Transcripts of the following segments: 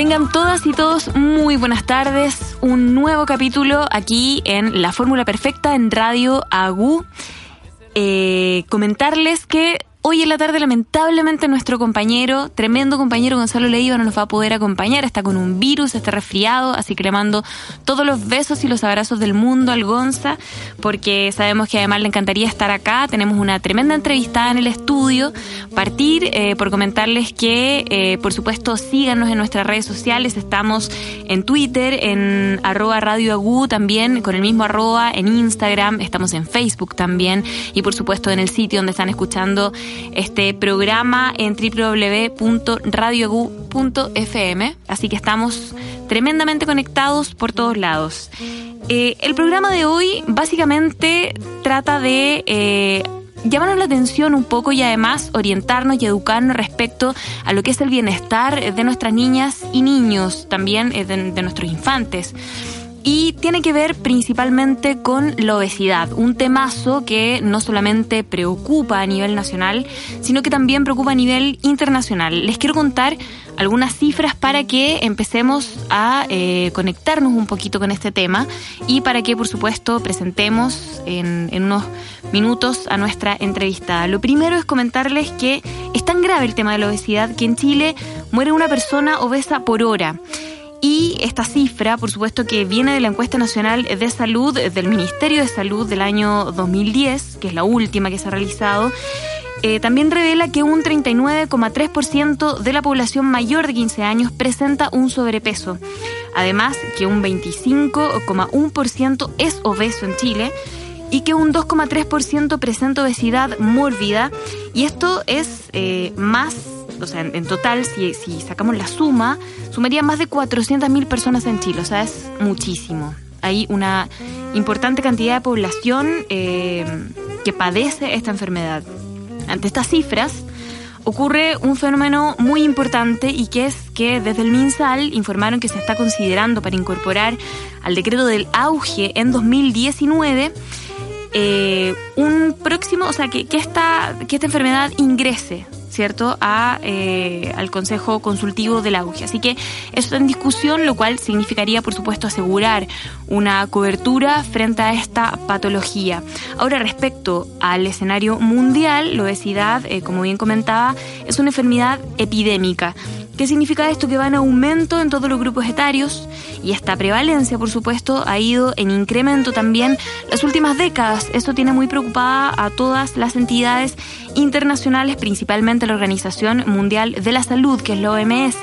Tengan todas y todos muy buenas tardes. Un nuevo capítulo aquí en La Fórmula Perfecta en Radio Agu. Eh, comentarles que Hoy en la tarde, lamentablemente, nuestro compañero, tremendo compañero Gonzalo Leiva, no nos va a poder acompañar. Está con un virus, está resfriado, así que le mando todos los besos y los abrazos del mundo al Gonza, porque sabemos que además le encantaría estar acá. Tenemos una tremenda entrevista en el estudio. Partir eh, por comentarles que, eh, por supuesto, síganos en nuestras redes sociales. Estamos en Twitter, en arroba Radio también, con el mismo arroba, en Instagram, estamos en Facebook también, y por supuesto en el sitio donde están escuchando este programa en www.radioagu.fm. Así que estamos tremendamente conectados por todos lados. Eh, el programa de hoy básicamente trata de eh, llamarnos la atención un poco y además orientarnos y educarnos respecto a lo que es el bienestar de nuestras niñas y niños, también eh, de nuestros infantes y tiene que ver principalmente con la obesidad, un temazo que no solamente preocupa a nivel nacional, sino que también preocupa a nivel internacional. Les quiero contar algunas cifras para que empecemos a eh, conectarnos un poquito con este tema y para que, por supuesto, presentemos en, en unos minutos a nuestra entrevistada. Lo primero es comentarles que es tan grave el tema de la obesidad que en Chile muere una persona obesa por hora. Y esta cifra, por supuesto, que viene de la encuesta nacional de salud del Ministerio de Salud del año 2010, que es la última que se ha realizado, eh, también revela que un 39,3% de la población mayor de 15 años presenta un sobrepeso. Además, que un 25,1% es obeso en Chile y que un 2,3% presenta obesidad mórbida. Y esto es eh, más o sea, en, total, si, sacamos la suma, sumaría más de 400.000 personas en Chile, o sea, es muchísimo. Hay una importante cantidad de población eh, que padece esta enfermedad. Ante estas cifras, ocurre un fenómeno muy importante y que es que desde el MinSal informaron que se está considerando para incorporar al decreto del auge en 2019 eh, un próximo, o sea, que, esta, que esta enfermedad ingrese ¿cierto?, a, eh, al Consejo Consultivo del Auge. Así que eso está en discusión, lo cual significaría, por supuesto, asegurar una cobertura frente a esta patología. Ahora, respecto al escenario mundial, la obesidad, eh, como bien comentaba, es una enfermedad epidémica. ¿Qué significa esto? Que va en aumento en todos los grupos etarios y esta prevalencia, por supuesto, ha ido en incremento también las últimas décadas. Esto tiene muy preocupada a todas las entidades internacionales, principalmente la Organización Mundial de la Salud, que es la OMS,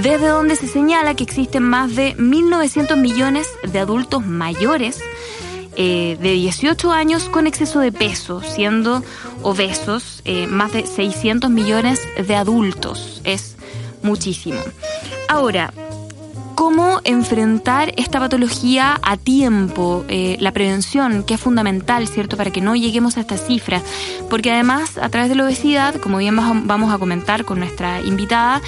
desde donde se señala que existen más de 1.900 millones de adultos mayores eh, de 18 años con exceso de peso, siendo obesos eh, más de 600 millones de adultos. Es muchísimo. Ahora, ¿cómo enfrentar esta patología a tiempo? Eh, la prevención, que es fundamental, ¿cierto? Para que no lleguemos a esta cifra. Porque además, a través de la obesidad, como bien vamos a comentar con nuestra invitada,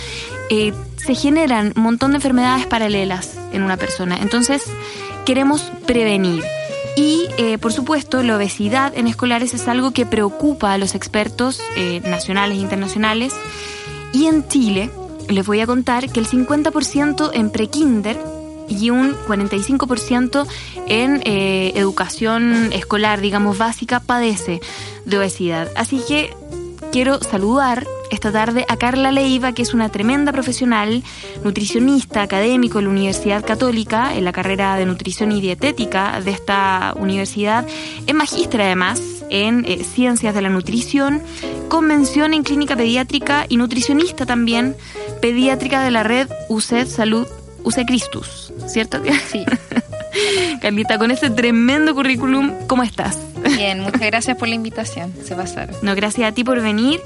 eh, se generan un montón de enfermedades paralelas en una persona. Entonces, queremos prevenir. Y, eh, por supuesto, la obesidad en escolares es algo que preocupa a los expertos nacionales e internacionales. Y en Chile, les voy a contar que el 50% en prekinder y un 45% en eh, educación escolar, digamos, básica, padece de obesidad. Así que quiero saludar esta tarde a Carla Leiva, que es una tremenda profesional, nutricionista, académico en la Universidad Católica, en la carrera de nutrición y dietética de esta universidad. Es magistra además en eh, ciencias de la nutrición, convención en clínica pediátrica y nutricionista también, pediátrica de la red UCED Salud, UCE Christus, ¿cierto? Sí. Carlita, con ese tremendo currículum, ¿cómo estás? Bien, muchas gracias por la invitación, se pasaron. No, gracias a ti por venir.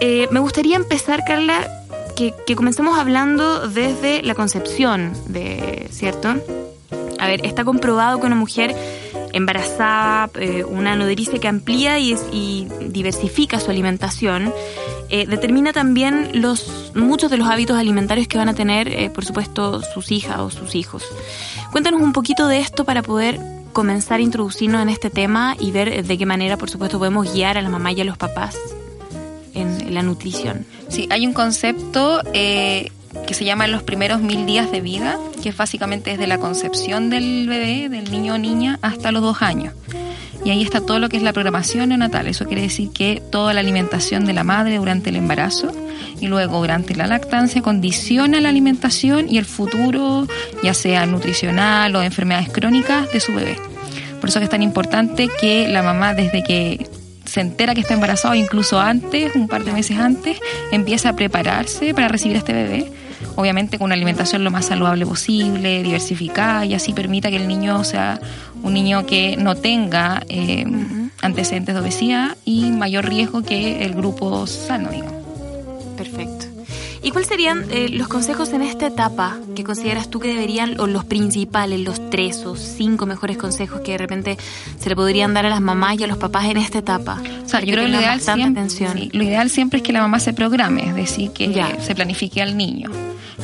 Eh, me gustaría empezar, Carla, que, que comencemos hablando desde la concepción, de, ¿cierto? A ver, está comprobado que una mujer embarazada, eh, una nodriza que amplía y, diversifica su alimentación, eh, determina también los muchos de los hábitos alimentarios que van a tener, eh, por supuesto, sus hijas o sus hijos. Cuéntanos un poquito de esto para poder comenzar a introducirnos en este tema y ver de qué manera, por supuesto, podemos guiar a la mamá y a los papás en la nutrición. Sí, hay un concepto que se llama Los primeros mil días de vida, que es básicamente desde la concepción del bebé, del niño o niña, hasta los dos años. Y ahí está todo lo que es la programación neonatal. Eso quiere decir que toda la alimentación de la madre durante el embarazo y luego durante la lactancia condiciona la alimentación y el futuro, ya sea nutricional o de enfermedades crónicas de su bebé. Por eso es tan importante que la mamá desde que se entera que está embarazada, incluso antes, un par de meses antes, empieza a prepararse para recibir a este bebé obviamente con una alimentación lo más saludable posible, diversificada y así permita que el niño sea un niño que no tenga eh, antecedentes de obesidad y mayor riesgo que el grupo sano, digamos. Perfecto. ¿Y cuáles serían eh, los consejos en esta etapa que consideras tú que deberían, o los principales, los tres o cinco mejores consejos que de repente se le podrían dar a las mamás y a los papás en esta etapa? O sea, yo creo que lo ideal, siempre, lo ideal siempre es que la mamá se programe, es decir, que se planifique al niño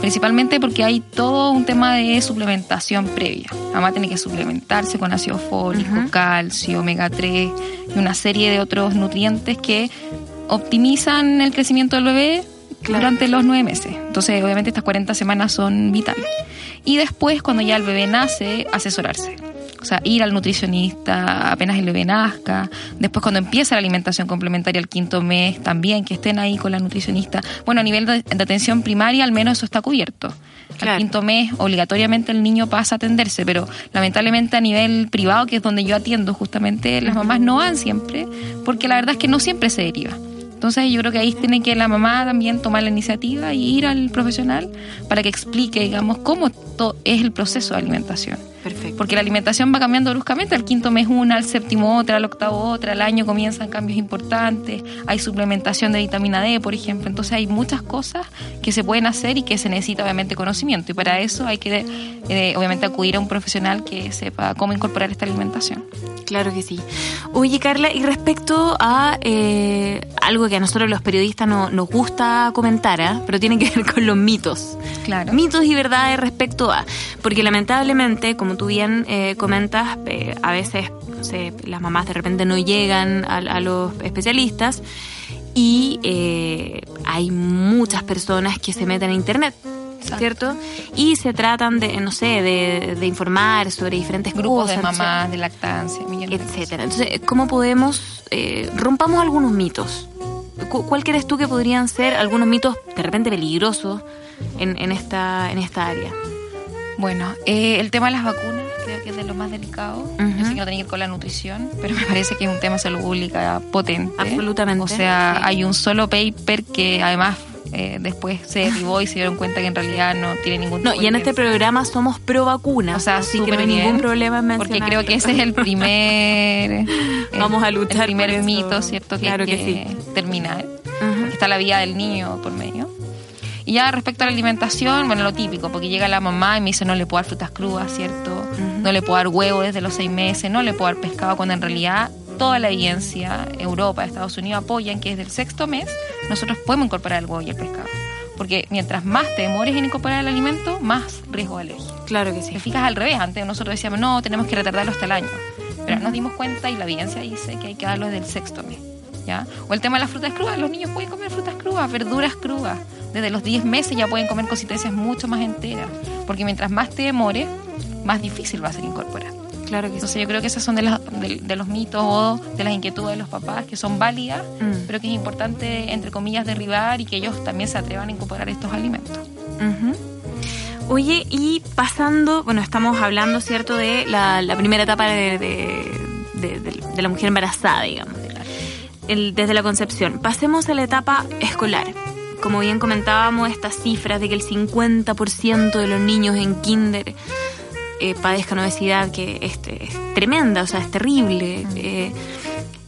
principalmente porque hay todo un tema de suplementación previa. La mamá tiene que suplementarse con ácido fólico, calcio, omega 3 y una serie de otros nutrientes que optimizan el crecimiento del bebé durante los nueve meses. Entonces, obviamente, estas 40 semanas son vitales. Y después, cuando ya el bebé nace, asesorarse o sea, ir al nutricionista apenas el bebé nazca, después cuando empieza la alimentación complementaria al quinto mes, también que estén ahí con la nutricionista. Bueno, a nivel de, atención primaria al menos eso está cubierto. Al quinto mes obligatoriamente el niño pasa a atenderse, pero lamentablemente a nivel privado, que es donde yo atiendo justamente, las mamás no van siempre, porque la verdad es que no siempre se deriva. Entonces yo creo que ahí tiene que la mamá también tomar la iniciativa y ir al profesional para que explique, digamos, cómo es el proceso de alimentación. Perfecto. Porque la alimentación va cambiando bruscamente, al quinto mes una, al séptimo otra, al octavo otra, al año comienzan cambios importantes, hay suplementación de vitamina D, por ejemplo, entonces hay muchas cosas que se pueden hacer y que se necesita obviamente conocimiento y para eso hay que eh, obviamente acudir a un profesional que sepa cómo incorporar esta alimentación. Claro que sí. Oye, Carla, y respecto a eh, algo que a nosotros los periodistas no, nos gusta comentar, ¿eh? pero tiene que ver con los mitos. Claro. Mitos y verdades respecto a. Porque lamentablemente, como tú bien eh, comentas, eh, a veces las mamás de repente no llegan a, los especialistas y eh, hay muchas personas que se meten a internet. ¿Cierto? Y se tratan de, no sé, de, informar sobre diferentes grupos de mamás, de lactancia, etcétera. Entonces, ¿cómo podemos rompamos algunos mitos? ¿Cuál crees tú que podrían ser algunos mitos de repente peligrosos en, en esta en esta área? Bueno, eh, el tema de las vacunas creo que es de lo más delicado. Yo sé que no tiene que ver con la nutrición, pero me parece que es un tema de salud pública potente. Absolutamente. O sea, hay un solo paper que además eh, después se derivó y se dieron cuenta que en realidad no tiene ningún No, y en este programa somos pro vacuna, o sea, así que no hay ningún problema en Porque creo que ese es el primer... Vamos a luchar El primer mito, ¿cierto? Que claro que, sí. terminar. Está la vida del niño por medio. Y ya respecto a la alimentación, bueno, lo típico, porque llega la mamá y me dice no le puedo dar frutas crudas, ¿cierto? No le puedo dar huevo desde los seis meses, no le puedo dar pescado, cuando en realidad toda la evidencia, Europa, Estados Unidos apoyan que desde el sexto mes nosotros podemos incorporar el huevo y el pescado. Porque mientras más te demores en incorporar el alimento, más riesgo de alergia. Claro que sí. Te fijas al revés, antes nosotros decíamos, no, tenemos que retardarlo hasta el año. Pero nos dimos cuenta y la evidencia dice que hay que darlo desde el sexto mes. ¿ya? O el tema de las frutas crudas, los niños pueden comer frutas crudas, verduras crudas. Desde los 10 meses ya pueden comer consistencias mucho más enteras, porque mientras más te demore, más difícil va a ser incorporar. Claro que Entonces yo creo que esos son de, de, los mitos o de las inquietudes de los papás que son válidas, mm. pero que es importante, entre comillas, derribar y que ellos también se atrevan a incorporar estos alimentos. Oye, y pasando, bueno, estamos hablando, ¿cierto?, de la, primera etapa de, de, la mujer embarazada, digamos desde la concepción. Pasemos a la etapa escolar. Como bien comentábamos, estas cifras de que el 50% de los niños en kinder eh, padezcan obesidad, que es, es, tremenda, o sea, es terrible. Eh,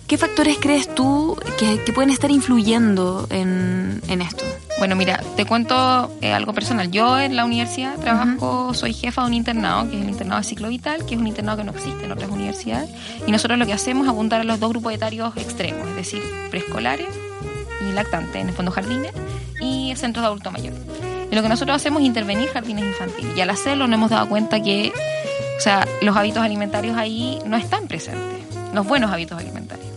¿Qué factores crees tú que, pueden estar influyendo en, esto? Bueno, mira, te cuento eh, algo personal. Yo en la universidad trabajo, soy jefa de un internado, que es el internado de ciclo vital, que es un internado que no existe en otras universidades. Y nosotros lo que hacemos es apuntar a los dos grupos etarios extremos, es decir, preescolares y lactantes, en el fondo jardines, y centros de adulto mayor. Y lo que nosotros hacemos es intervenir jardines infantiles. Y al hacerlo nos hemos dado cuenta que, o sea, los hábitos alimentarios ahí no están presentes, los buenos hábitos alimentarios.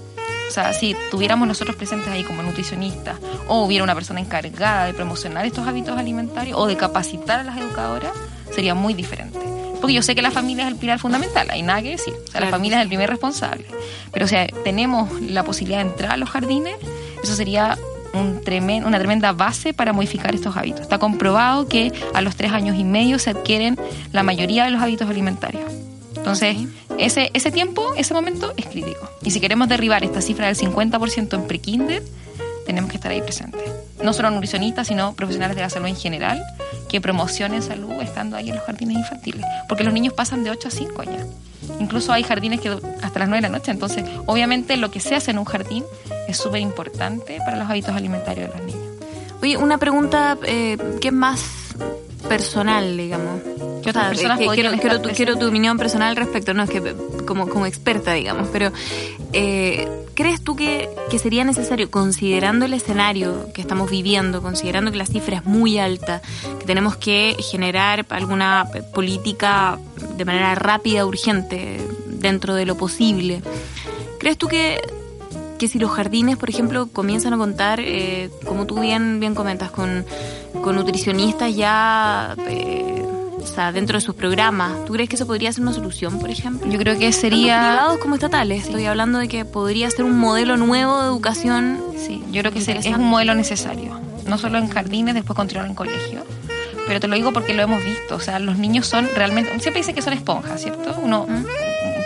O sea, si tuviéramos nosotros presentes ahí como nutricionistas o hubiera una persona encargada de promocionar estos hábitos alimentarios o de capacitar a las educadoras, sería muy diferente. Porque yo sé que la familia es el pilar fundamental, hay nada que decir. O sea, la familia es el primer responsable. Pero o sea, tenemos la posibilidad de entrar a los jardines, eso sería un una tremenda base para modificar estos hábitos. Está comprobado que a los tres años y medio se adquieren la mayoría de los hábitos alimentarios. Entonces, ese, ese tiempo, ese momento es crítico. Y si queremos derribar esta cifra del 50% en pre-kinder, tenemos que estar ahí presentes. No solo nutricionistas, sino profesionales de la salud en general, que promocionen salud estando ahí en los jardines infantiles. Porque los niños pasan de 8 a 5 años. Incluso hay jardines que hasta las 9 de la noche. Entonces, obviamente, lo que se hace en un jardín es súper importante para los hábitos alimentarios de los niños. Oye, una pregunta eh, que es más personal, digamos. ¿Qué otras quiero, quiero, tu, quiero, tu, opinión personal al respecto, no es que como, como experta, digamos, pero eh, ¿crees tú que, que, sería necesario, considerando el escenario que estamos viviendo, considerando que la cifra es muy alta, que tenemos que generar alguna política de manera rápida, urgente, dentro de lo posible, ¿crees tú que que si los jardines, por ejemplo, comienzan a contar, eh, como tú bien, bien comentas, con, con nutricionistas ya eh, o sea, dentro de sus programas, ¿tú crees que eso podría ser una solución, por ejemplo? Yo creo que sería... Tanto privados como estatales, estoy hablando de que podría ser un modelo nuevo de educación. Sí, yo creo que es un modelo necesario, no solo en jardines, después continuar en colegio pero te lo digo porque lo hemos visto. O sea, los niños son realmente. Siempre dicen que son esponjas, ¿cierto? Uno, ¿Mm?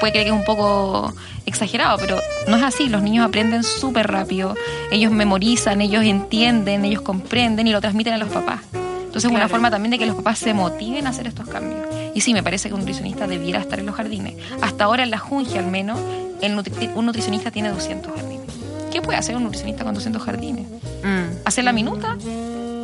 Puede creer que es un poco exagerado, pero no es así. Los niños aprenden súper rápido, ellos memorizan, ellos entienden, ellos comprenden y lo transmiten a los papás. Entonces es una forma también de que los papás se motiven a hacer estos cambios. Y sí, me parece que un nutricionista debiera estar en los jardines. Hasta ahora en la Jungia al menos, un nutricionista tiene 200 jardines. ¿Qué puede hacer un nutricionista con 200 jardines? Mm. ¿Hacer la minuta?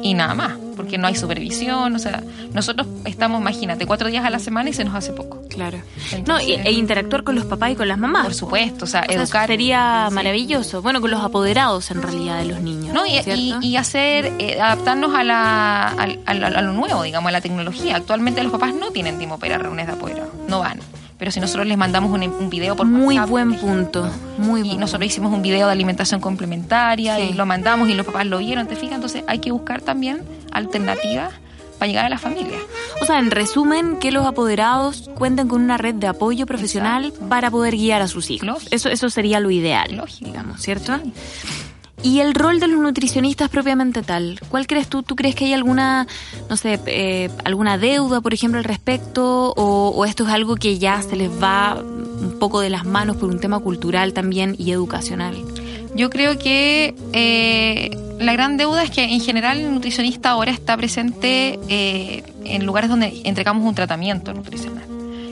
y nada más, porque no hay supervisión, o sea, nosotros estamos, imagínate, cuatro días a la semana y se nos hace poco. Claro. no, e, interactuar con los papás y con las mamás. Por supuesto, o sea, educar. sería maravilloso. Bueno, con los apoderados en realidad de los niños. No, y, y, hacer, eh, adaptarnos a, la, a, lo nuevo, digamos, a la tecnología. Actualmente los papás no tienen tiempo para reuniones de apoderados, no van pero si nosotros les mandamos un, un video por muy buen punto muy y nosotros hicimos un video de alimentación complementaria y lo mandamos y los papás lo vieron te fijas entonces hay que buscar también alternativas para llegar a la familia. O sea, en resumen, que los apoderados cuenten con una red de apoyo profesional para poder guiar a sus hijos. Eso, eso sería lo ideal, Lógico. digamos, ¿cierto? Y el rol de los nutricionistas propiamente tal, ¿cuál crees tú? ¿Tú crees que hay alguna, no sé, eh, alguna deuda, por ejemplo, al respecto? O, esto es algo que ya se les va un poco de las manos por un tema cultural también y educacional? Yo creo que eh, la gran deuda es que en general el nutricionista ahora está presente eh, en lugares donde entregamos un tratamiento nutricional.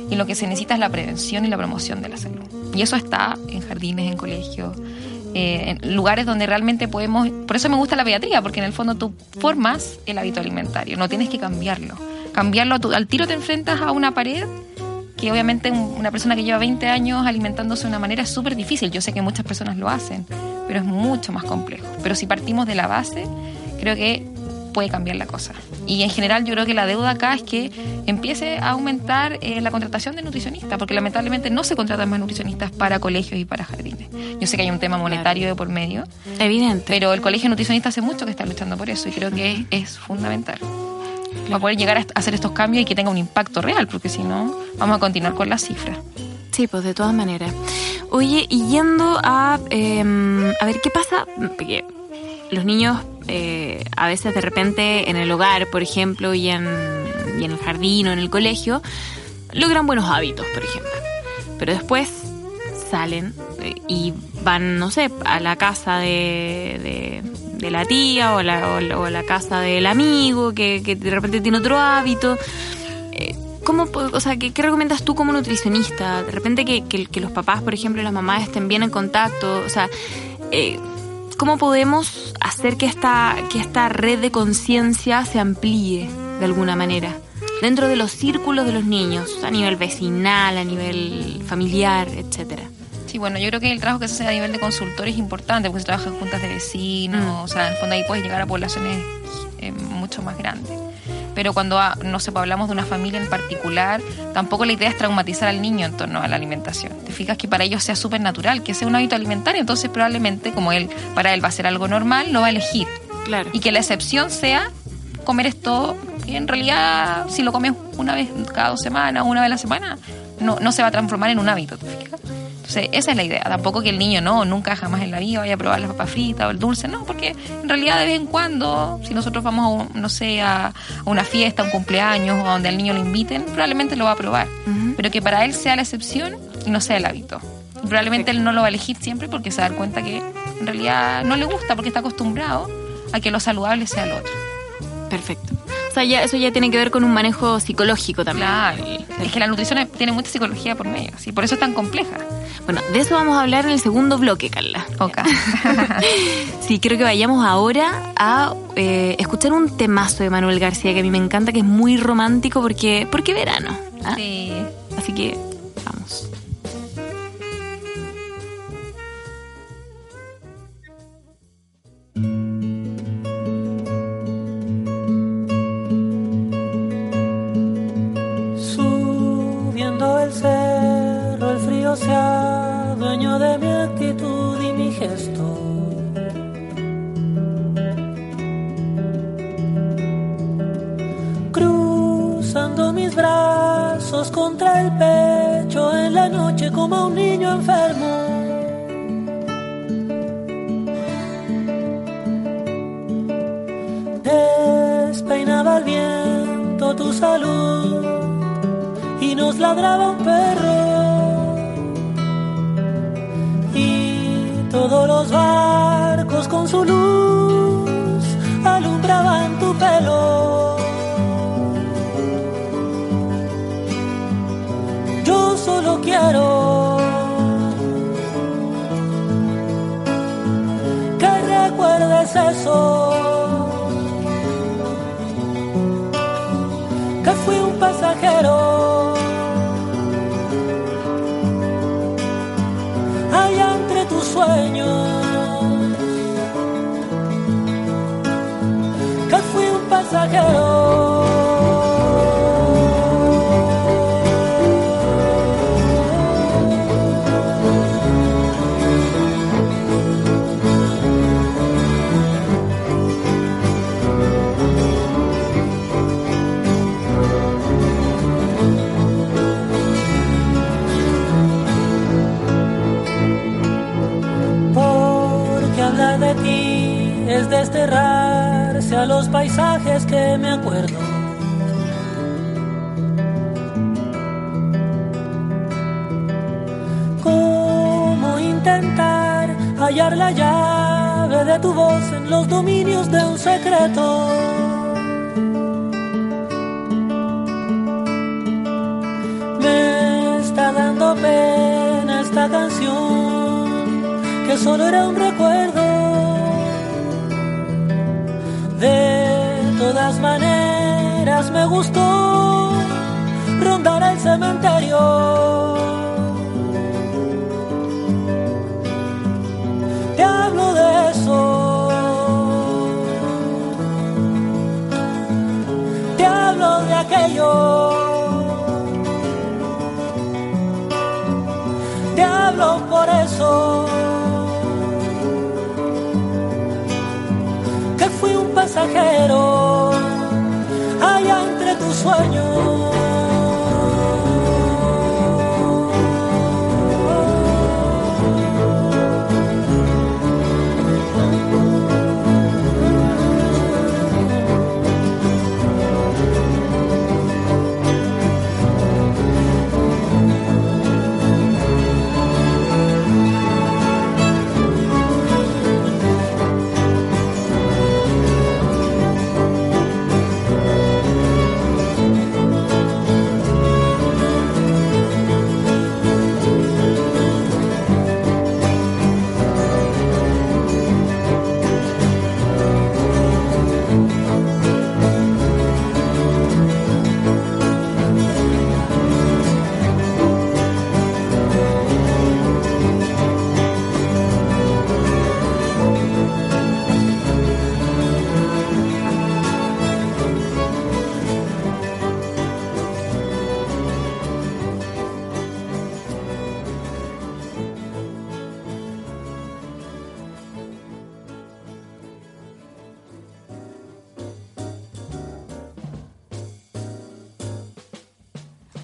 Y lo que se necesita es la prevención y la promoción de la salud. Y eso está en jardines, en colegios, eh, en lugares donde realmente podemos... Por eso me gusta la pediatría, porque en el fondo tú formas el hábito alimentario, no tienes que cambiarlo. Cambiarlo, al tiro te enfrentas a una pared que obviamente una persona que lleva 20 años alimentándose de una manera es súper difícil. Yo sé que muchas personas lo hacen, pero es mucho más complejo. Pero si partimos de la base, creo que puede cambiar la cosa. Y en general yo creo que la deuda acá es que empiece a aumentar eh, la contratación de nutricionistas, porque lamentablemente no se contratan más nutricionistas para colegios y para jardines. Yo sé que hay un tema monetario de por medio. Evidente. Pero el colegio nutricionista hace mucho que está luchando por eso y creo que es, fundamental. Para poder llegar a hacer estos cambios y que tenga un impacto real, porque si no, vamos a continuar con las cifras. Sí, pues de todas maneras. Oye, yendo a, em, a ver qué pasa, los niños eh, a veces de repente en el hogar, por ejemplo, y en, y en el jardín o en el colegio, logran buenos hábitos, por ejemplo. Pero después salen eh, y van, no sé, a la casa de, de, la tía o la, o la, casa del amigo que, que, de repente tiene otro hábito. Eh, ¿Cómo, o sea, ¿qué, recomiendas tú como nutricionista? De repente que, que, los papás, por ejemplo, y las mamás estén bien en contacto. O sea, eh, ¿Cómo podemos hacer que esta, que esta red de conciencia se amplíe de alguna manera? Dentro de los círculos de los niños, a nivel vecinal, a nivel familiar, etcétera. Sí, bueno, yo creo que el trabajo que se hace a nivel de consultor es importante, porque se trabaja en juntas de vecinos, mm. o sea, en el fondo ahí puedes llegar a poblaciones eh, mucho más grandes. pero cuando, ah, no sé, pues, hablamos de una familia en particular, tampoco la idea es traumatizar al niño en torno a la alimentación. Te fijas que para ellos sea súper natural, que sea un hábito alimentario, entonces probablemente, como él, para él va a ser algo normal, lo va a elegir. Claro. Y que la excepción sea comer esto, y en realidad, si lo comes una vez cada dos semanas, una vez a la semana, no, no se va a transformar en un hábito, ¿te fijas? Entonces, esa es la idea. Tampoco que el niño no, nunca jamás en la vida vaya a probar las papas fritas o el dulce, no, porque en realidad de vez en cuando, si nosotros vamos, a, no sé, a, una fiesta, un cumpleaños o donde al niño lo inviten, probablemente lo va a probar. Pero que para él sea la excepción y no sea el hábito. probablemente él no lo va a elegir siempre porque se va a dar cuenta que en realidad no le gusta porque está acostumbrado a que lo saludable sea lo otro. Perfecto sea, eso ya tiene que ver con un manejo psicológico también. Claro, es que la nutrición tiene mucha psicología por medio, y por eso es tan compleja. Bueno, de eso vamos a hablar en el segundo bloque, Carla. Ok. sí, creo que vayamos ahora a eh, escuchar un temazo de Manuel García que a mí me encanta, que es muy romántico porque, porque verano. ¿ah? Sí. Así que brazos contra el pecho en la noche como un niño enfermo. Despeinaba el viento tu salud y nos ladraba un perro. Todos los barcos con su luz alumbraban tu pelo. Solo quiero que recuerdes eso. Que fui un pasajero. que fui un pasajero. Es desterrarse a los paisajes que me acuerdo. ¿Cómo intentar hallar la llave de tu voz en los dominios de un secreto? Me está dando pena esta canción que solo era un recuerdo me gustó rondar el cementerio. Te hablo de eso. Te hablo de aquello. Te hablo por eso. pasajero allá entre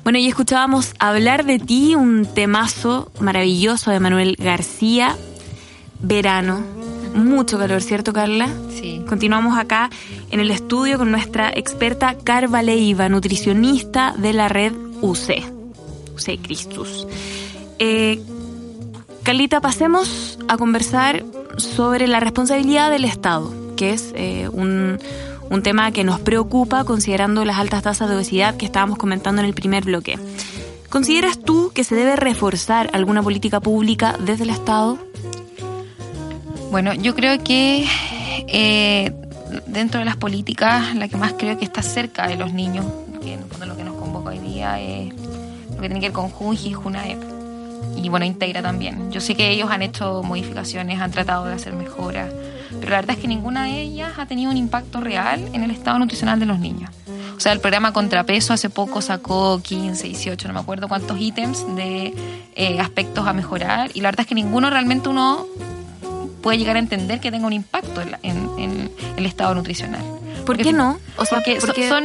Bueno, y escuchábamos Hablar de ti, un temazo maravilloso de Manuel García. Verano. Mucho calor, ¿cierto, Carla? Sí. Continuamos acá en el estudio con nuestra experta Carva Leiva, nutricionista de la red UC. UC Christus. Eh, Carlita, pasemos a conversar sobre la responsabilidad del Estado, que es eh, un, un tema que nos preocupa considerando las altas tasas de obesidad que estábamos comentando en el primer bloque. ¿Consideras tú que se debe reforzar alguna política pública desde el Estado? Bueno, yo creo que eh, dentro de las políticas, la que más creo que está cerca de los niños, que en lo que nos convoca hoy día es lo que tiene que ver con Junji y Junaep. Y bueno, Integra también. Yo sé que ellos han hecho modificaciones, han tratado de hacer mejoras, pero la verdad es que ninguna de ellas ha tenido un impacto real en el estado nutricional de los niños. O sea, el programa Contrapeso hace poco sacó 15, 18, no me acuerdo cuántos ítems de eh, aspectos a mejorar y la verdad es que ninguno realmente uno puede llegar a entender que tenga un impacto en, el estado nutricional. ¿Por qué no? O sea, porque, son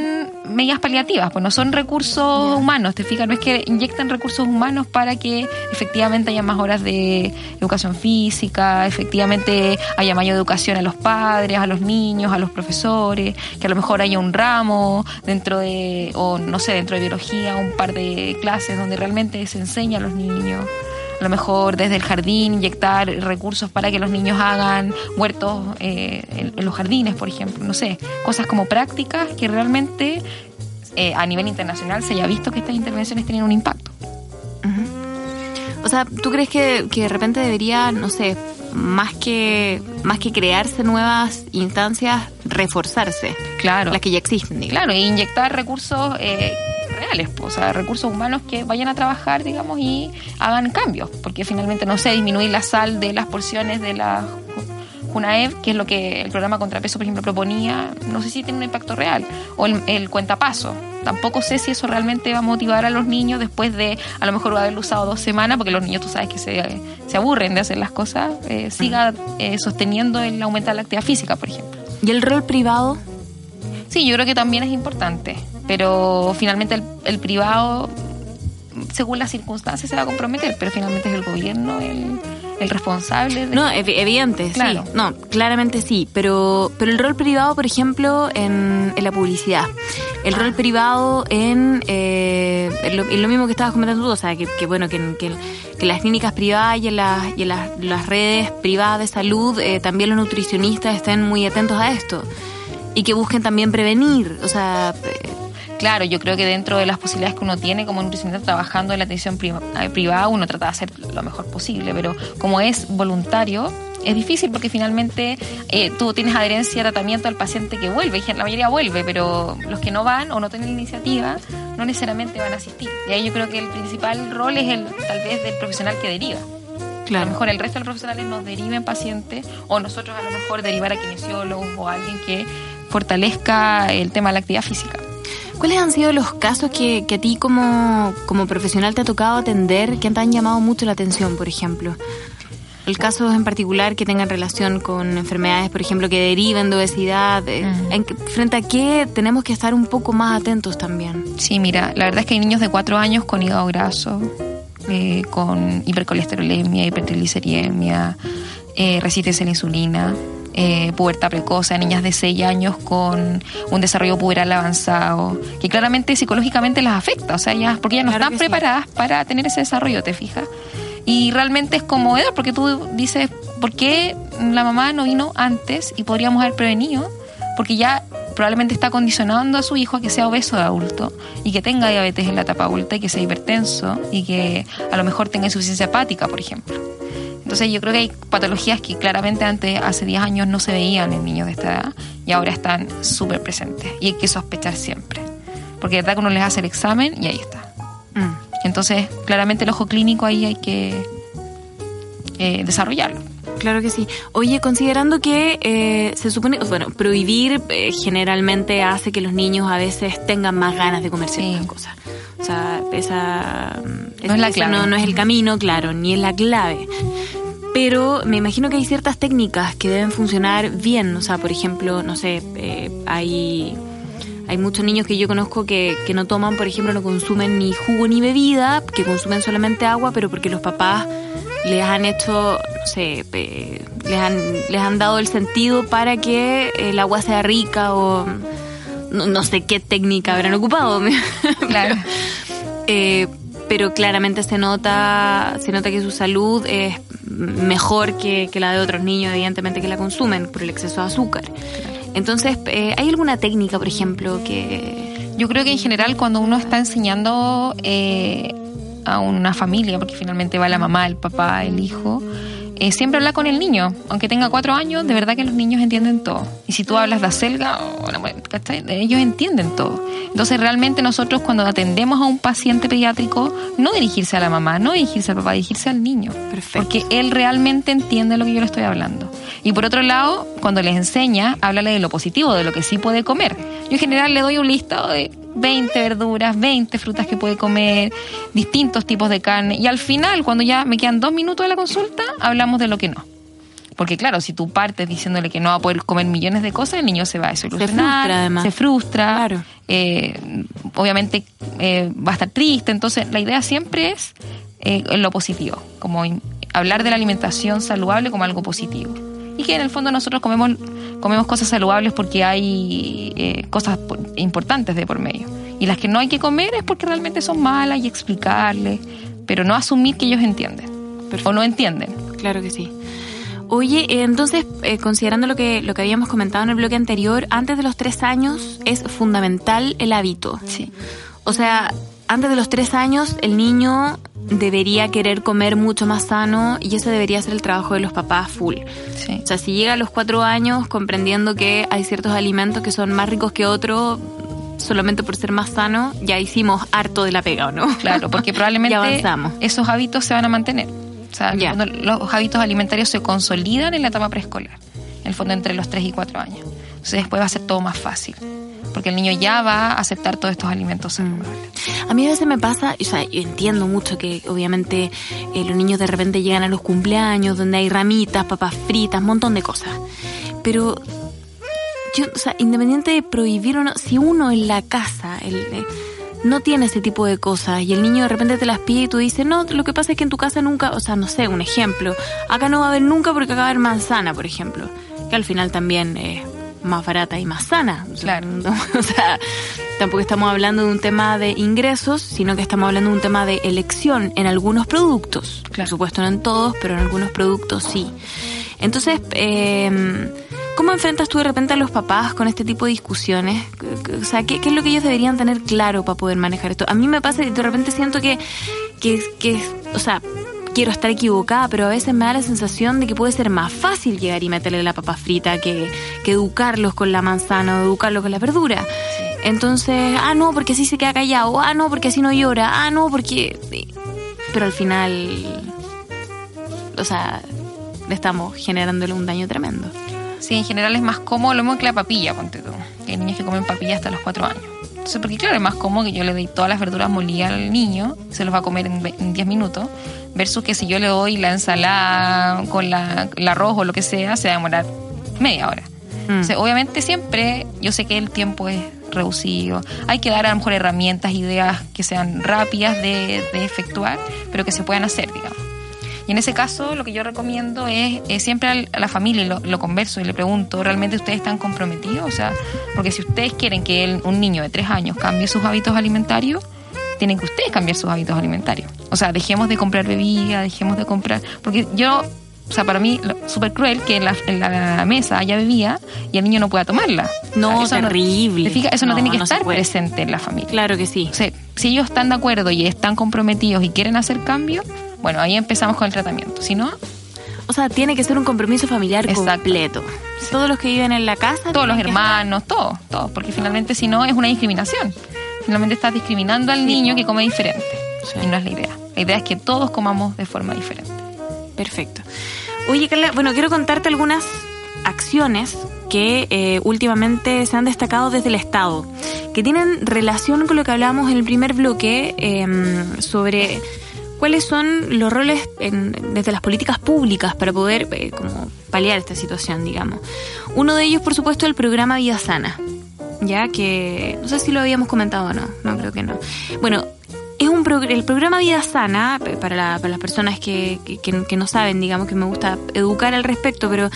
medidas paliativas, pues no son recursos humanos, te fijas, no es que inyectan recursos humanos para que efectivamente haya más horas de educación física, efectivamente haya mayor educación a los padres, a los niños, a los profesores, que a lo mejor haya un ramo dentro de, o no sé, dentro de biología, un par de clases donde realmente se enseña a los niños a lo mejor desde el jardín inyectar recursos para que los niños hagan huertos eh, en, los jardines, por ejemplo, no sé, cosas como prácticas que realmente eh, a nivel internacional se haya visto que estas intervenciones tienen un impacto. O sea, ¿tú crees que, que de repente debería, no sé, más que más que crearse nuevas instancias, reforzarse. Claro. Las que ya existen, Claro, e inyectar recursos eh, reales, o sea, recursos humanos que vayan a trabajar, digamos, y hagan cambios, porque finalmente, no sé, disminuir la sal de las porciones de la Junaev, que es lo que el programa Contrapeso, por ejemplo, proponía, no sé si tiene un impacto real, o el, el cuentapaso. Tampoco sé si eso realmente va a motivar a los niños después de a lo mejor haberlo usado dos semanas, porque los niños tú sabes que se, se aburren de hacer las cosas, eh, siga eh, sosteniendo el aumento de la actividad física, por ejemplo. ¿Y el rol privado? Sí, yo creo que también es importante, pero finalmente el, privado, según las circunstancias, se va a comprometer, pero finalmente es el gobierno el, el responsable. No, evidente, claro. sí. No, claramente sí, pero, pero el rol privado, por ejemplo, en, en la publicidad, el rol privado en, eh, lo, mismo que estabas comentando tú, o sea, que, bueno, que, que, las clínicas privadas y en las, y en las, las redes privadas de salud, eh, también los nutricionistas estén muy atentos a esto y que busquen también prevenir, o sea... Claro, yo creo que dentro de las posibilidades que uno tiene como nutricionista trabajando en la atención eh, privada, uno trata de hacer lo mejor posible, pero como es voluntario, es difícil porque finalmente eh, tú tienes adherencia a tratamiento al paciente que vuelve, y la mayoría vuelve, pero los que no van o no tienen iniciativa no necesariamente van a asistir. Y ahí yo creo que el principal rol es el tal vez del profesional que deriva. A lo mejor el resto de los profesionales nos deriven pacientes o nosotros a lo mejor derivar a kinesiólogos o a alguien que fortalezca el tema de la actividad física. ¿Cuáles han sido los casos que, a ti como, como profesional te ha tocado atender que te han llamado mucho la atención, por ejemplo? El caso en particular que tengan relación con enfermedades, por ejemplo, que deriven de obesidad, eh, frente a qué tenemos que estar un poco más atentos también. Sí, mira, la verdad es que hay niños de cuatro años con hígado graso, eh, con hipercolesterolemia, hipertrigliceridemia, eh, resistencia a la insulina, eh, pubertad precoz, niñas de 6 años con un desarrollo puberal avanzado, que claramente psicológicamente las afecta, o sea, ya, porque ya no están preparadas para tener ese desarrollo, ¿te fijas? Y realmente es como, Edward, porque tú dices, ¿por qué la mamá no vino antes y podríamos haber prevenido? Porque ya probablemente está condicionando a su hijo a que sea obeso de adulto y que tenga diabetes en la etapa adulta y que sea hipertenso y que a lo mejor tenga insuficiencia hepática, por ejemplo. Entonces yo creo que hay patologías que claramente antes, hace 10 años, no se veían en niños de esta edad y ahora están súper presentes. Y hay que sospechar siempre. Porque de verdad que uno les hace el examen y ahí está. Mm. Entonces, claramente el ojo clínico ahí hay que eh, desarrollarlo. Claro que sí. Oye, considerando que eh, se supone, bueno, prohibir eh, generalmente hace que los niños a veces tengan más ganas de comer ciertas cosas. O sea, esa, no, es la clave. No, no es el camino, claro, ni es la clave pero me imagino que hay ciertas técnicas que deben funcionar bien. O sea, por ejemplo, no sé, eh, hay, Hay muchos niños que yo conozco que, que no toman, por ejemplo, no consumen ni jugo ni bebida, que consumen solamente agua, pero porque los papás les han hecho, no sé, les, han, les han dado el sentido para que el agua sea rica o no, sé qué técnica habrán ocupado. Claro. Eh, pero claramente se nota, se nota que su salud es mejor que, la de otros niños, evidentemente, que la consumen por el exceso de azúcar. Entonces, eh, ¿hay alguna técnica, por ejemplo, que... Yo creo que en general cuando uno está enseñando eh, a una familia, porque finalmente va la mamá, el papá, el hijo, eh, siempre habla con el niño, aunque tenga cuatro años, de verdad que los niños entienden todo. Y si tú hablas de acelga, ellos entienden todo. Entonces realmente nosotros cuando atendemos a un paciente pediátrico, no dirigirse a la mamá, no dirigirse al papá, dirigirse al niño. Porque él realmente entiende lo que yo le estoy hablando. Y por otro lado, cuando les enseña, háblale de lo positivo, de lo que sí puede comer. Yo en general le doy un listado de 20 verduras, 20 frutas que puede comer, distintos tipos de carne. Y al final, cuando ya me quedan dos minutos de la consulta, hablamos de lo que no. Porque claro, si tú partes diciéndole que no va a poder comer millones de cosas, el niño se va a desilusionar. Se frustra, además. Se frustra. Eh, obviamente eh, va a estar triste. Entonces, la idea siempre es eh, lo positivo, como hablar de la alimentación saludable como algo positivo. Y que en el fondo nosotros comemos comemos cosas saludables porque hay eh, cosas importantes de por medio. Y las que no hay que comer es porque realmente son malas y explicarles, pero no asumir que ellos entienden. O no entienden. Claro que sí. Oye, eh, entonces, eh, considerando lo que, lo que habíamos comentado en el bloque anterior, antes de los tres años es fundamental el hábito. Sí. O sea, antes de los tres años el niño debería querer comer mucho más sano y ese debería ser el trabajo de los papás full. O sea, si llega a los cuatro años comprendiendo que hay ciertos alimentos que son más ricos que otros solamente por ser más sano, ya hicimos harto de la pega, ¿o no? Claro, porque probablemente esos hábitos se van a mantener. O sea, los hábitos alimentarios se consolidan en la etapa preescolar, en el fondo entre los tres y cuatro años. Entonces después va a ser todo más fácil porque el niño ya va a aceptar todos estos alimentos mm. saludables. A mí a veces me pasa, o sea, yo entiendo mucho que obviamente eh, los niños de repente llegan a los cumpleaños donde hay ramitas, papas fritas, un montón de cosas. Pero yo, o sea, independiente de prohibir o no, si uno en la casa el, eh, no tiene ese tipo de cosas y el niño de repente te las pide y tú dices, no, lo que pasa es que en tu casa nunca, o sea, no sé, un ejemplo, acá no va a haber nunca porque acá va a haber manzana, por ejemplo, que al final también es más barata y más sana. Claro. O sea, tampoco estamos hablando de un tema de ingresos, sino que estamos hablando de un tema de elección en algunos productos. Por supuesto, no en todos, pero en algunos productos sí. Entonces, eh, ¿cómo enfrentas tú de repente a los papás con este tipo de discusiones? O sea, ¿qué, es lo que ellos deberían tener claro para poder manejar esto? A mí me pasa que de repente siento que, que, que o sea, quiero estar equivocada, pero a veces me da la sensación de que puede ser más fácil llegar y meterle la papa frita que, educarlos con la manzana o educarlos con la verdura. Entonces, ah, no, porque así se queda callado, ah, no, porque así no llora, ah, no, porque... Pero al final, o sea, le estamos generándole un daño tremendo. Sí, en general es más cómodo lo mismo que la papilla, ponte tú. hay niños que comen papilla hasta los cuatro años. Entonces, porque claro, es más cómodo que yo le doy todas las verduras molidas al niño, se los va a comer en 10 minutos, versus que si yo le doy la ensalada con la, el arroz o lo que sea, se va a demorar media hora. Mm. obviamente siempre, yo sé que el tiempo es reducido, hay que dar a lo mejor herramientas, ideas que sean rápidas de, efectuar, pero que se puedan hacer, digamos. Y en ese caso, lo que yo recomiendo es, siempre a la familia, lo, lo, converso y le pregunto, ¿realmente ustedes están comprometidos? O sea, porque si ustedes quieren que un niño de tres años cambie sus hábitos alimentarios, tienen que ustedes cambiar sus hábitos alimentarios. O sea, dejemos de comprar bebida, dejemos de comprar. Porque yo, o sea, para mí, súper cruel que en la, mesa haya bebida y el niño no pueda tomarla. No, es terrible. eso no, tiene que estar presente en la familia. Claro que sí. O sea, si ellos están de acuerdo y están comprometidos y quieren hacer cambio, bueno, ahí empezamos con el tratamiento. Si no, o sea, tiene que ser un compromiso familiar completo. Todos los que viven en la casa. Todos los hermanos, todos, todos. Porque finalmente, si no, es una discriminación finalmente estás discriminando al niño que come diferente. Y no es la idea. La idea es que todos comamos de forma diferente. Perfecto. Oye, Carla, bueno, quiero contarte algunas acciones que eh, últimamente se han destacado desde el Estado, que tienen relación con lo que hablábamos en el primer bloque em, sobre cuáles son los roles desde las políticas públicas para poder eh, como paliar esta situación, digamos. Uno de ellos, por supuesto, el programa Vida Sana, ya que no sé si lo habíamos comentado o no, no creo que no. Bueno, es un el programa Vida Sana, para, las personas que, no saben, digamos que me gusta educar al respecto, pero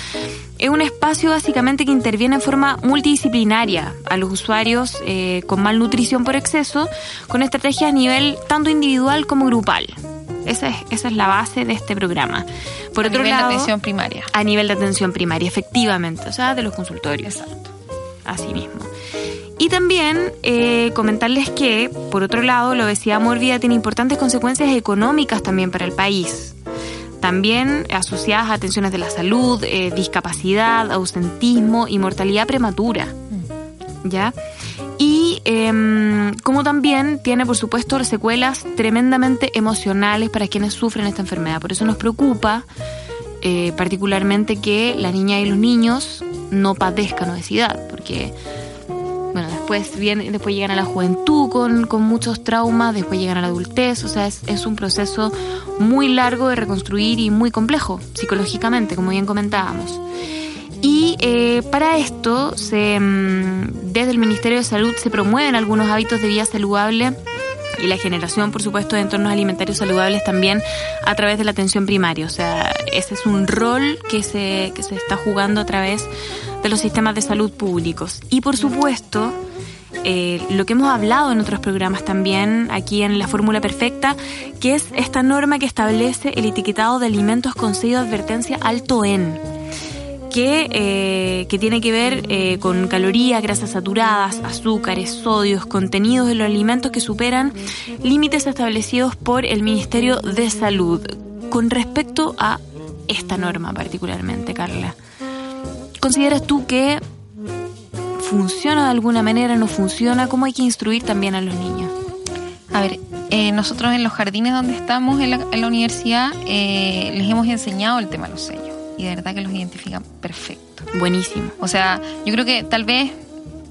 es un espacio básicamente que interviene en forma multidisciplinaria a los usuarios eh, con malnutrición por exceso, con estrategias a nivel tanto individual como grupal. Esa es, esa es la base de este programa. Por a otro nivel de atención primaria. A nivel de atención primaria, efectivamente, o sea, de los consultorios. Exacto. Así mismo. Y también eh, comentarles que, por otro lado, la obesidad mórbida tiene importantes consecuencias económicas también para el país. También asociadas a atenciones de la salud, eh, discapacidad, ausentismo y mortalidad prematura. ¿Ya? Y em, como también tiene, por supuesto, secuelas tremendamente emocionales para quienes sufren esta enfermedad. Por eso nos preocupa eh, particularmente que la niña y los niños no padezcan obesidad, porque bueno, después, bien, después llegan a la juventud con, con muchos traumas, después llegan a la adultez, o sea, es, es, un proceso muy largo de reconstruir y muy complejo psicológicamente, como bien comentábamos. Y eh, para esto, se, mm, desde el Ministerio de Salud se promueven algunos hábitos de vida saludable y la generación, por supuesto, de entornos alimentarios saludables también a través de la atención primaria. O sea, ese es un rol que se, que se está jugando a través de los sistemas de salud públicos. Y por supuesto, eh, lo que hemos hablado en otros programas también, aquí en la Fórmula Perfecta, que es esta norma que establece el etiquetado de alimentos con sello de advertencia alto en. Que, eh, que, tiene que ver eh, con calorías, grasas saturadas, azúcares, sodios, contenidos de los alimentos que superan límites establecidos por el Ministerio de Salud. Con respecto a esta norma particularmente, Carla. ¿Consideras tú que funciona de alguna manera, no funciona? ¿Cómo hay que instruir también a los niños? A ver, eh, nosotros en los jardines donde estamos en la, universidad les hemos enseñado el tema de los sellos y de verdad que los identifican perfecto. Buenísimo. O sea, yo creo que tal vez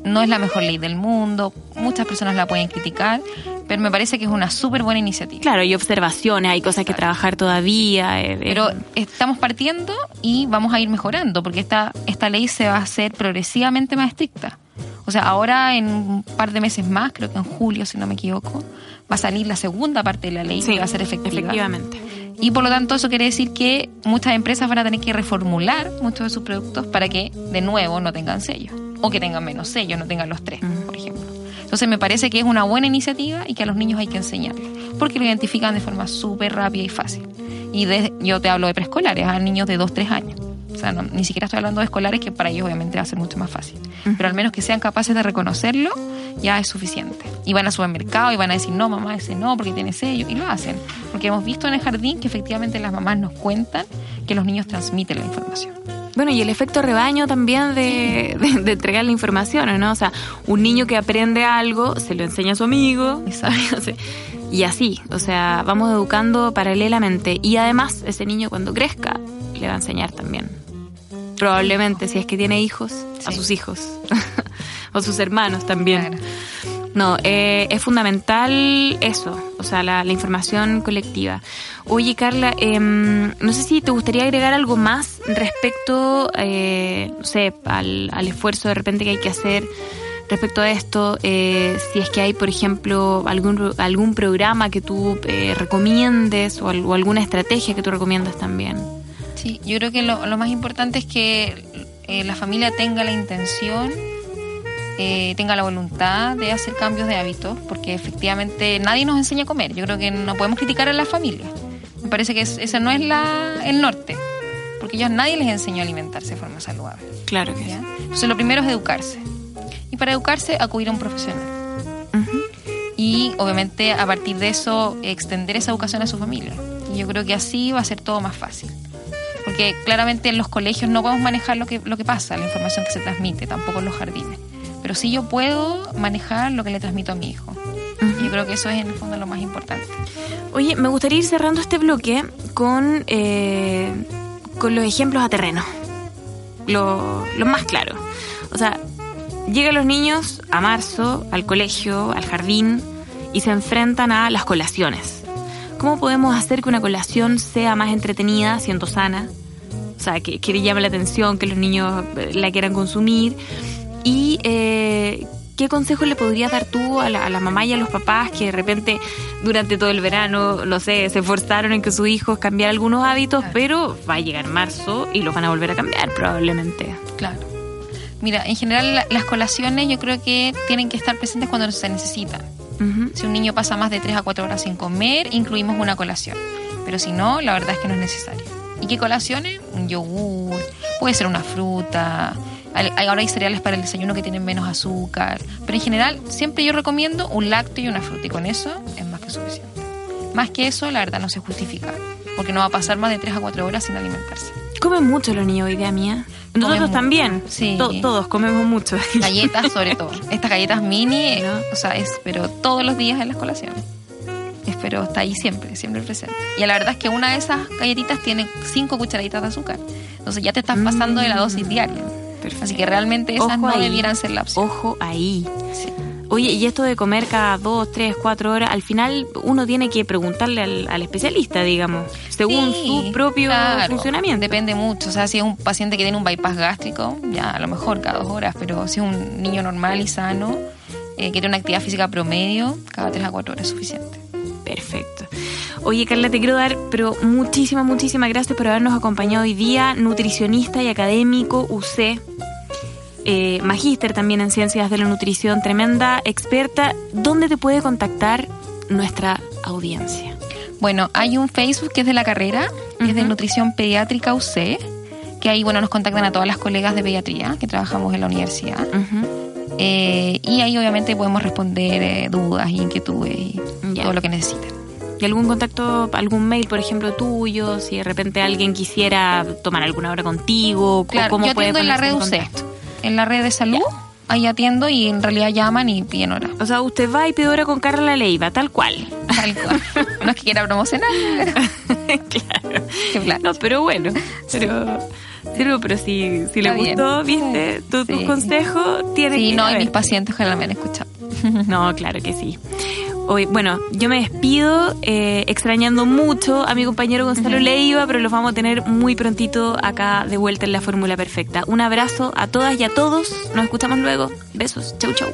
no es la mejor ley del mundo, muchas personas la pueden criticar, pero me parece que es una súper buena iniciativa. Claro, hay observaciones, hay cosas que trabajar todavía. Eh, pero estamos partiendo y vamos a ir mejorando, porque esta, esta ley se va a hacer progresivamente más estricta. O sea, ahora en un par de meses más, creo que en julio, si no me equivoco, va a salir la segunda parte de la ley que va a ser efectiva. Efectivamente. Y por lo tanto eso quiere decir que muchas empresas van a tener que reformular muchos de sus productos para que de nuevo no tengan sellos o que tengan menos sellos, no tengan los tres, por ejemplo. Entonces me parece que es una buena iniciativa y que a los niños hay que enseñarles, porque lo identifican de forma súper rápida y fácil. Y yo te hablo de preescolares, a niños de 2, 3 años. O sea, ni siquiera estoy hablando de escolares, que para ellos obviamente va a ser mucho más fácil. Pero al menos que sean capaces de reconocerlo, ya es suficiente. Y van al supermercado y van a decir, no, mamá, ese no, porque tiene sello. Y lo hacen. Porque hemos visto en el jardín que efectivamente las mamás nos cuentan que los niños transmiten la información. Bueno, y el efecto rebaño también de, entregar la información, ¿no? O sea, un niño que aprende algo, se lo enseña a su amigo, y así, o sea, vamos educando paralelamente. Y además, ese niño cuando crezca, le va a enseñar también. Probablemente, si es que tiene hijos, a sus hijos, o sus hermanos también. No, eh, es fundamental eso, o sea, la, información colectiva. Oye, Carla, em, no sé si te gustaría agregar algo más respecto, eh, no sé, al, esfuerzo de repente que hay que hacer respecto a esto, eh, si es que hay, por ejemplo, algún, algún programa que tú recomiendes o, alguna estrategia que tú recomiendas también. Sí, yo creo que lo, lo más importante es que la familia tenga la intención eh, tenga la voluntad de hacer cambios de hábitos, porque efectivamente nadie nos enseña a comer. Yo creo que no podemos criticar a la familia. Me parece que ese no es la, el norte, porque ellos nadie les enseñó a alimentarse de forma saludable. Claro que sí. Entonces lo primero es educarse. Y para educarse, acudir a un profesional. Y obviamente a partir de eso, extender esa educación a su familia. Y yo creo que así va a ser todo más fácil porque claramente en los colegios no podemos manejar lo que, lo que pasa, la información que se transmite, tampoco en los jardines pero sí yo puedo manejar lo que le transmito a mi hijo. Yo creo que eso es en el fondo lo más importante. Oye, me gustaría ir cerrando este bloque con, eh, con los ejemplos a terreno, lo, lo más claro. O sea, llegan los niños a marzo al colegio, al jardín, y se enfrentan a las colaciones. ¿Cómo podemos hacer que una colación sea más entretenida, siendo sana? O sea, que, que llame la atención, que los niños la quieran consumir y eh, ¿qué consejo le podrías dar tú a la, mamá y a los papás que de repente durante todo el verano, no sé, se esforzaron en que sus hijos cambiaran algunos hábitos, pero va a llegar marzo y los van a volver a cambiar probablemente? Claro. Mira, en general las colaciones yo creo que tienen que estar presentes cuando se necesitan. Si un niño pasa más de 3 a 4 horas sin comer, incluimos una colación. Pero si no, la verdad es que no es necesario. ¿Y qué colaciones? Un yogur, puede ser una fruta. Ahora hay cereales para el desayuno que tienen menos azúcar. Pero en general, siempre yo recomiendo un lácteo y una fruta. Y con eso es más que suficiente. Más que eso, la verdad no se justifica. Porque no va a pasar más de 3 a 4 horas sin alimentarse. Comen mucho los niños, idea mía. Nosotros también. Sí. todos comemos mucho. Galletas, sobre todo. Estas galletas mini, o sea, es, pero todos los días en las colaciones. Pero está ahí siempre, siempre presente. Y la verdad es que una de esas galletitas tiene cinco cucharaditas de azúcar. Entonces ya te estás pasando de la dosis mm. diaria. Así que realmente esas no debieran ser la opción. Ojo ahí. Oye, y esto de comer cada dos, tres, cuatro horas, al final uno tiene que preguntarle al, especialista, digamos, según su propio funcionamiento. Depende mucho. O sea, si es un paciente que tiene un bypass gástrico, ya a lo mejor cada dos horas, pero si es un niño normal y sano, eh, que tiene una actividad física promedio, cada tres a cuatro horas es suficiente. Perfecto. Oye, Carla, te quiero dar, pero muchísimas, muchísimas gracias por habernos acompañado hoy día. Nutricionista y académico, UC, eh, magíster también en ciencias de la nutrición, tremenda experta. ¿Dónde te puede contactar nuestra audiencia? Bueno, hay un Facebook que es de la carrera, que es de Nutrición Pediátrica UC, que ahí bueno nos contactan a todas las colegas de pediatría que trabajamos en la universidad. Eh, y ahí obviamente podemos responder eh, dudas y inquietudes y todo lo que necesiten. ¿Y algún contacto, algún mail, por ejemplo, tuyo? Si de repente alguien quisiera tomar alguna hora contigo, claro, ¿cómo yo atiendo en la red UC, en la red de salud. Ahí atiendo y en realidad llaman y piden hora. O sea, usted va y pide hora con Carla Leiva, tal cual. Tal cual. no es que quiera promocionar, claro. No, pero bueno. Pero, pero, pero si, si le gustó, viste, tu, sí. consejo tiene sí, no, y mis pacientes ojalá me han escuchado. no, claro que sí. Hoy, bueno, yo me despido eh, extrañando mucho a mi compañero Gonzalo Leiva, pero los vamos a tener muy prontito acá de vuelta en la Fórmula Perfecta. Un abrazo a todas y a todos. Nos escuchamos luego. Besos. Chau, chau.